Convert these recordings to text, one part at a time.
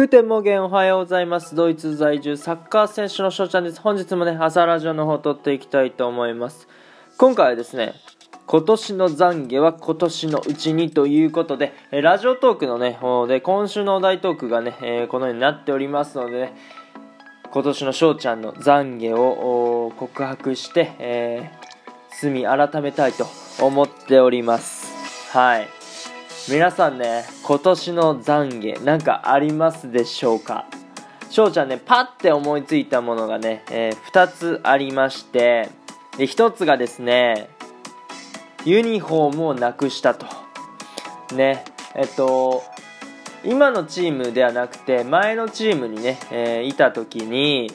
Guten Morgen おはようございます。ドイツ在住サッカー選手の翔ちゃんです。本日もね、朝ラジオの方撮っていきたいと思います。今回はですね、今年の懺悔は今年のうちにということで、ラジオトークのね、方で今週のお題トークがね、えー、このようになっておりますので、ね、今年の翔ちゃんの懺悔を告白して、えー、罪改めたいと思っております。はい。皆さんね、今年の懺悔なんかありますでしょうか？翔ちゃんね、パッて思いついたものがね、えー、2つありまして、で1つがですね、ユニフォームをなくしたと。ね、えっと、今のチームではなくて、前のチームにね、えー、いた時に、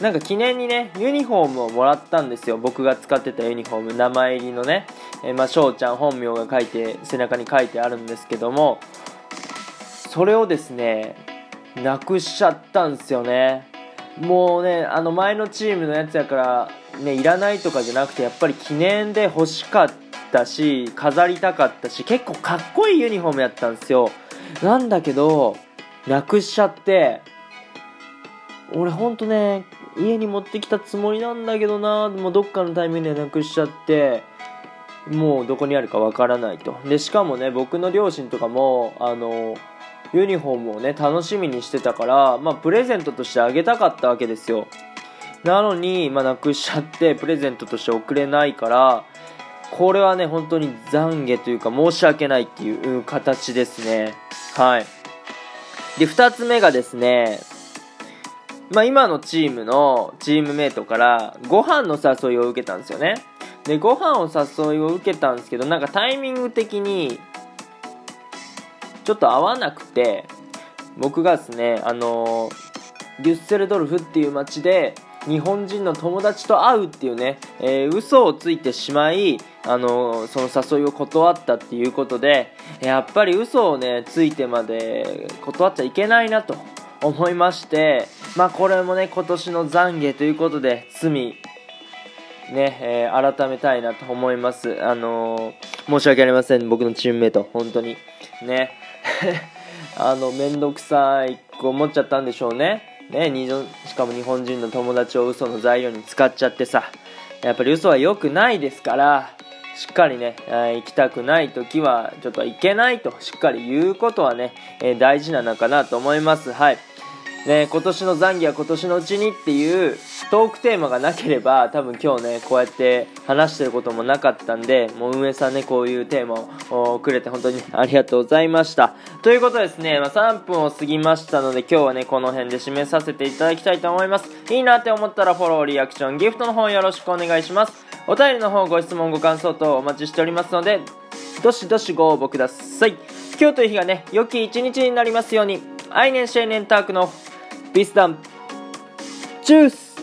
なんか記念にね、ユニフォームをもらったんですよ。僕が使ってたユニフォーム、名前入りのね。えー、まあ、翔ちゃん本名が書いて、背中に書いてあるんですけども、それをですね、なくしちゃったんですよね。もうね、あの前のチームのやつやから、ね、いらないとかじゃなくて、やっぱり記念で欲しかったし、飾りたかったし、結構かっこいいユニフォームやったんですよ。なんだけど、なくしちゃって、俺ほんとね、家に持ってきたつもりなんだけどな。もうどっかのタイミングでなくしちゃって。もうどこにあるかわからないと。でしかもね僕の両親とかもあのユニフォームをね楽しみにしてたからまあプレゼントとしてあげたかったわけですよ。なのに、まあ、なくしちゃってプレゼントとして送れないからこれはね本当に懺悔というか申し訳ないっていう形ですね。はい。で2つ目がですねまあ、今のチームのチームメイトからご飯の誘いを受けたんですよね。でご飯を誘いを受けたんですけどなんかタイミング的にちょっと合わなくて僕がですねあのデュッセルドルフっていう街で日本人の友達と会うっていうね、えー、嘘をついてしまい、あのその誘いを断ったっていうことでやっぱり嘘をねついてまで断っちゃいけないなと思いまして、まあこれもね、今年の懺悔ということで、罪、ね、えー、改めたいなと思います。あのー、申し訳ありません、僕のチームメイト、本当に。ね。あの、めんどくさいと思っちゃったんでしょうね。ね、しかも日本人の友達を嘘の材料に使っちゃってさ、やっぱり嘘は良くないですから、しっかりね、行きたくない時は、ちょっと行けないと、しっかり言うことはね、えー、大事なのかなと思います。はい。ね、今年の残儀は今年のうちにっていうトークテーマがなければ多分今日ねこうやって話してることもなかったんでもう運営さんねこういうテーマをくれて本当に ありがとうございました。ということですね、まあ、3分を過ぎましたので今日はねこの辺で締めさせていただきたいと思います。いいなって思ったらフォローリアクションギフトの方よろしくお願いします。お便りの方ご質問ご感想等お待ちしておりますのでどしどしご応募ください。今日という日がね良き一日になりますように。アイネンシェーネンタークの Bis dann. Tschüss.